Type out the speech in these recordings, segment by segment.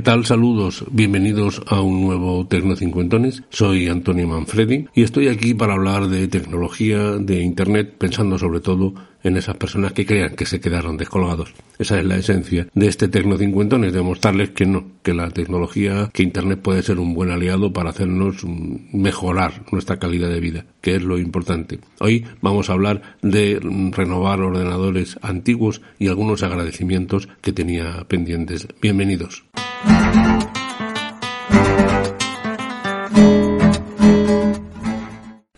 ¿Qué tal? Saludos, bienvenidos a un nuevo Tecno Cincuentones. Soy Antonio Manfredi y estoy aquí para hablar de tecnología, de Internet, pensando sobre todo en esas personas que crean que se quedaron descolgados. Esa es la esencia de este Tecno Cincuentones, demostrarles que no, que la tecnología, que Internet puede ser un buen aliado para hacernos mejorar nuestra calidad de vida, que es lo importante. Hoy vamos a hablar de renovar ordenadores antiguos y algunos agradecimientos que tenía pendientes. Bienvenidos.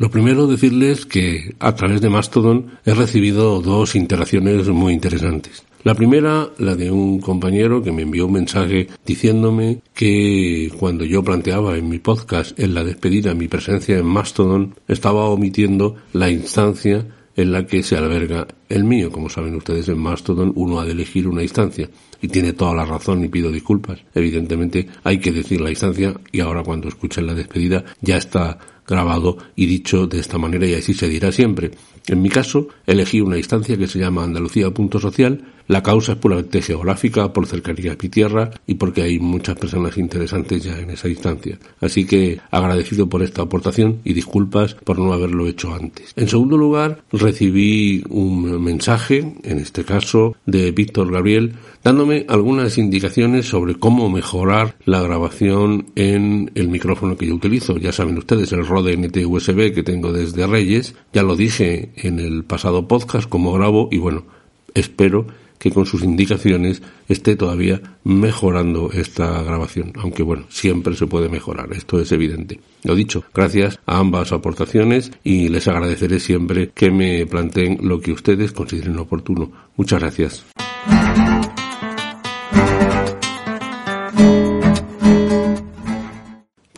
Lo primero decirles que a través de Mastodon he recibido dos interacciones muy interesantes. La primera, la de un compañero que me envió un mensaje diciéndome que cuando yo planteaba en mi podcast en la despedida mi presencia en Mastodon, estaba omitiendo la instancia en la que se alberga el mío. Como saben ustedes, en Mastodon uno ha de elegir una instancia y tiene toda la razón y pido disculpas. Evidentemente hay que decir la instancia y ahora cuando escuchen la despedida ya está grabado y dicho de esta manera y así se dirá siempre. En mi caso, elegí una instancia que se llama Andalucía Punto Social. La causa es puramente geográfica, por cercanía a mi tierra y porque hay muchas personas interesantes ya en esa instancia. Así que agradecido por esta aportación y disculpas por no haberlo hecho antes. En segundo lugar, recibí un mensaje, en este caso de Víctor Gabriel, dándome algunas indicaciones sobre cómo mejorar la grabación en el micrófono que yo utilizo. Ya saben ustedes, el Rode NT USB que tengo desde Reyes, ya lo dije en el pasado podcast cómo grabo y bueno, espero que con sus indicaciones esté todavía mejorando esta grabación. Aunque bueno, siempre se puede mejorar, esto es evidente. Lo dicho, gracias a ambas aportaciones y les agradeceré siempre que me planteen lo que ustedes consideren oportuno. Muchas gracias.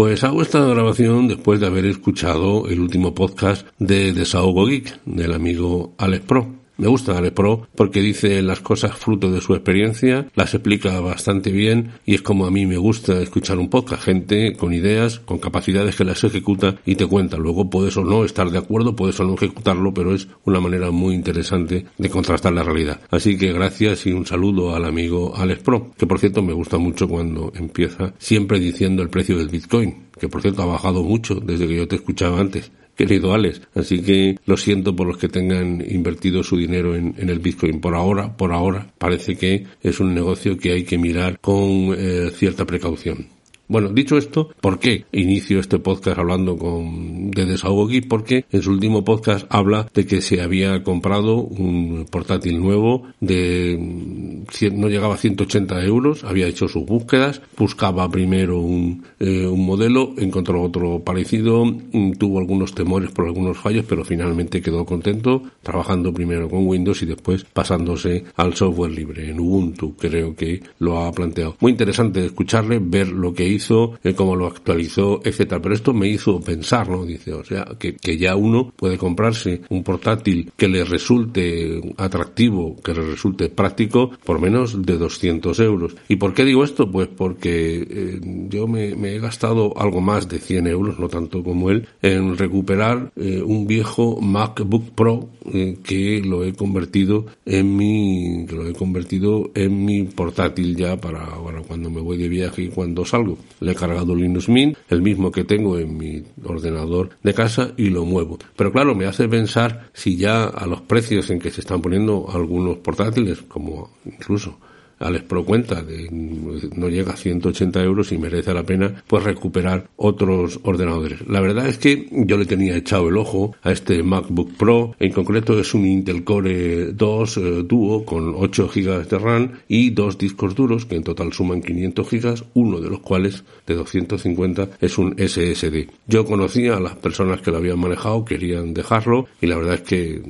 Pues hago esta grabación después de haber escuchado el último podcast de Desahogo Geek del amigo Alex Pro. Me gusta Alex Pro porque dice las cosas fruto de su experiencia, las explica bastante bien y es como a mí me gusta escuchar un podcast, gente con ideas, con capacidades que las ejecuta y te cuenta. Luego puedes o no estar de acuerdo, puedes o no ejecutarlo, pero es una manera muy interesante de contrastar la realidad. Así que gracias y un saludo al amigo Alex Pro, que por cierto me gusta mucho cuando empieza siempre diciendo el precio del Bitcoin, que por cierto ha bajado mucho desde que yo te escuchaba antes querido Alex. Así que lo siento por los que tengan invertido su dinero en, el Bitcoin. Por ahora, por ahora, parece que es un negocio que hay que mirar con eh, cierta precaución. Bueno, dicho esto, ¿por qué inicio este podcast hablando con, de Desahogo Geek? Porque en su último podcast habla de que se había comprado un portátil nuevo de, no llegaba a 180 euros, había hecho sus búsquedas, buscaba primero un, eh, un modelo, encontró otro parecido, mm, tuvo algunos temores por algunos fallos, pero finalmente quedó contento, trabajando primero con Windows y después pasándose al software libre, en Ubuntu, creo que lo ha planteado. Muy interesante escucharle, ver lo que hizo eh, cómo lo actualizó, etcétera. Pero esto me hizo pensar, ¿no? Dice, o sea, que, que ya uno puede comprarse un portátil que le resulte atractivo, que le resulte práctico por menos de 200 euros. ¿Y por qué digo esto? Pues porque eh, yo me, he gastado algo más de 100 euros, no tanto como él, en recuperar eh, un viejo MacBook Pro eh, que lo he convertido en mi que lo he convertido en mi portátil ya para, para cuando me voy de viaje y cuando salgo. Le he cargado Linux Mint, el mismo que tengo en mi ordenador de casa y lo muevo. Pero claro, me hace pensar si ya a los precios en que se están poniendo algunos portátiles, como incluso Alex Pro cuenta de no llega a 180 euros y merece la pena pues recuperar otros ordenadores. La verdad es que yo le tenía echado el ojo a este MacBook Pro, en concreto es un Intel Core 2 eh, Duo con 8 GB de RAM y dos discos duros que en total suman 500 GB, uno de los cuales de 250 es un SSD. Yo conocía a las personas que lo habían manejado, querían dejarlo y la verdad es que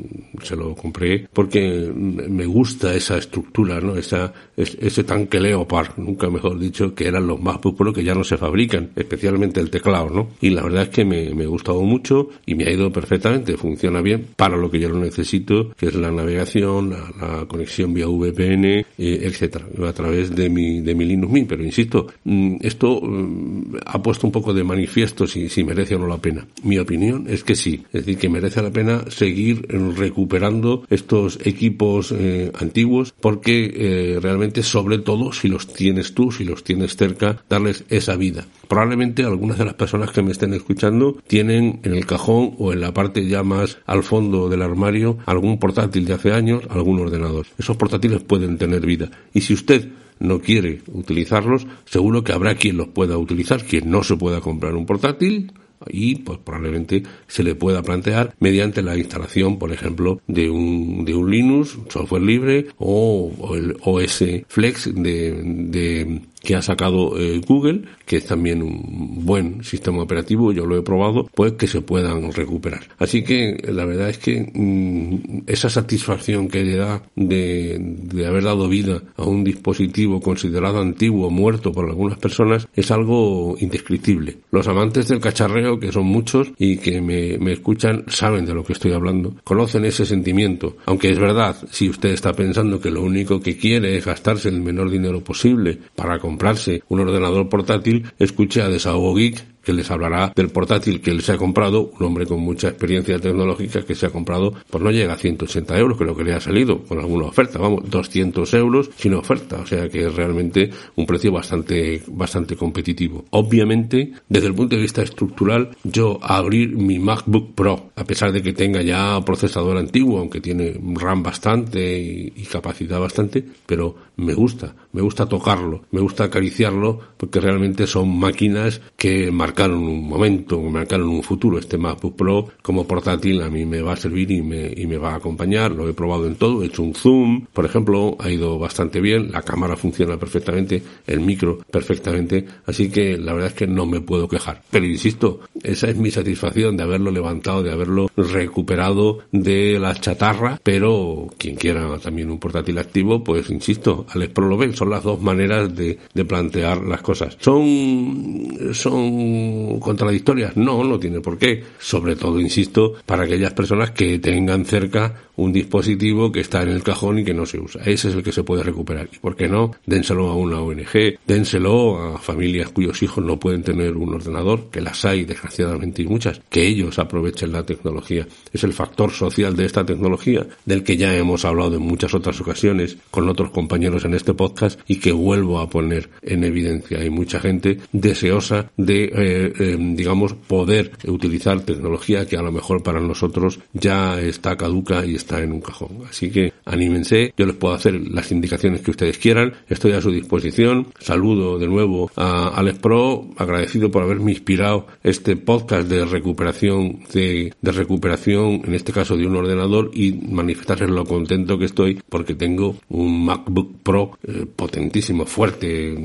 se lo compré porque me gusta esa estructura, ¿no? Esa ese tanque Leopard, nunca mejor dicho, que eran los más Pro que ya no se fabrican, especialmente el teclado, ¿no? Y la verdad es que me, me ha gustado mucho y me ha ido perfectamente, funciona bien para lo que yo lo necesito, que es la navegación, la, conexión vía VPN, eh, etcétera, a través de mi, de mi Linux Mint, pero insisto, mm, esto mm, ha puesto un poco de manifiesto si, si merece o no la pena. Mi opinión es que sí, es decir, que merece la pena seguir recuperando estos equipos eh, antiguos porque eh, sobre todo si los tienes tú, si los tienes cerca, darles esa vida. Probablemente algunas de las personas que me estén escuchando tienen en el cajón o en la parte ya más al fondo del armario algún portátil de hace años, algún ordenador. Esos portátiles pueden tener vida. Y si usted no quiere utilizarlos, seguro que habrá quien los pueda utilizar, quien no se pueda comprar un portátil, y pues probablemente se le pueda plantear mediante la instalación, por ejemplo, de un, de un Linux, software libre o, o el OS Flex de, de que ha sacado eh, Google, que es también un buen sistema operativo, yo lo he probado, pues que se puedan recuperar. Así que la verdad es que mm, esa satisfacción que le da de, de, haber dado vida a un dispositivo considerado antiguo, muerto por algunas personas, es algo indescriptible. Los amantes del cacharreo, que son muchos y que me, me escuchan, saben de lo que estoy hablando, conocen ese sentimiento. Aunque es verdad, si usted está pensando que lo único que quiere es gastarse el menor dinero posible para comprarse un ordenador portátil, escuche a Desahogo Geek que les hablará del portátil que él se ha comprado, un hombre con mucha experiencia tecnológica que se ha comprado, pues no llega a 180 euros, que es lo que le ha salido, con alguna oferta, vamos, 200 euros sin oferta, o sea que es realmente un precio bastante, bastante competitivo. Obviamente, desde el punto de vista estructural, yo abrir mi MacBook Pro, a pesar de que tenga ya procesador antiguo, aunque tiene RAM bastante y, y capacidad bastante, pero me gusta, me gusta tocarlo, me gusta acariciarlo, porque realmente son máquinas que marcaron un momento, marcaron un futuro. Este MacBook Pro como portátil a mí me va a servir y me, y me va a acompañar. Lo he probado en todo, he hecho un zoom, por ejemplo, ha ido bastante bien, la cámara funciona perfectamente, el micro perfectamente, así que la verdad es que no me puedo quejar. Pero insisto, esa es mi satisfacción de haberlo levantado, de haberlo recuperado de la chatarra, pero quien quiera también un portátil activo, pues insisto, Alex Pro lo ven, son las dos maneras de, de plantear las cosas. Son, son contradictorias? No, no tiene por qué. Sobre todo, insisto, para aquellas personas que tengan cerca un dispositivo que está en el cajón y que no se usa. Ese es el que se puede recuperar. ¿Y por qué no? Dénselo a una ONG, dénselo a familias cuyos hijos no pueden tener un ordenador, que las hay, desgraciadamente, y muchas, que ellos aprovechen la tecnología. Es el factor social de esta tecnología, del que ya hemos hablado en muchas otras ocasiones con otros compañeros en este podcast y que vuelvo a poner en evidencia. Hay mucha gente deseosa de, eh, eh, digamos, poder utilizar tecnología que a lo mejor para nosotros ya está caduca y está en un cajón. Así que anímense, yo les puedo hacer las indicaciones que ustedes quieran, estoy a su disposición. Saludo de nuevo a Alex Pro, agradecido por haberme inspirado este podcast de recuperación, de, recuperación, en este caso de un ordenador, y manifestarles lo contento que estoy porque tengo un MacBook Pro eh, potentísimo, fuerte,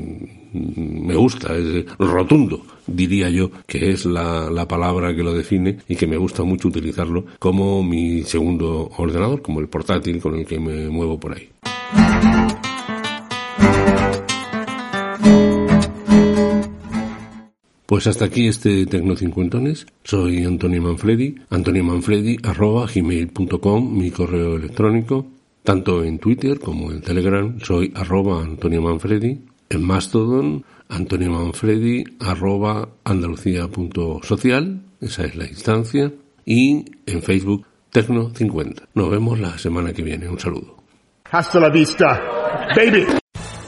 me gusta, es rotundo, diría yo, que es la, la, palabra que lo define y que me gusta mucho utilizarlo como mi segundo ordenador, como el portátil con el que me muevo por ahí. Pues hasta aquí este Tecnocincuentones. Soy Antonio Manfredi, antoniomanfredi arroba gmail.com, mi correo electrónico Tanto en Twitter como en Telegram soy arroba Antonio Manfredi. En Mastodon, Antonio Manfredi arroba andalucía.social. Esa es la instancia. Y en Facebook, Tecno50. Nos vemos la semana que viene. Un saludo. Hasta la vista, baby.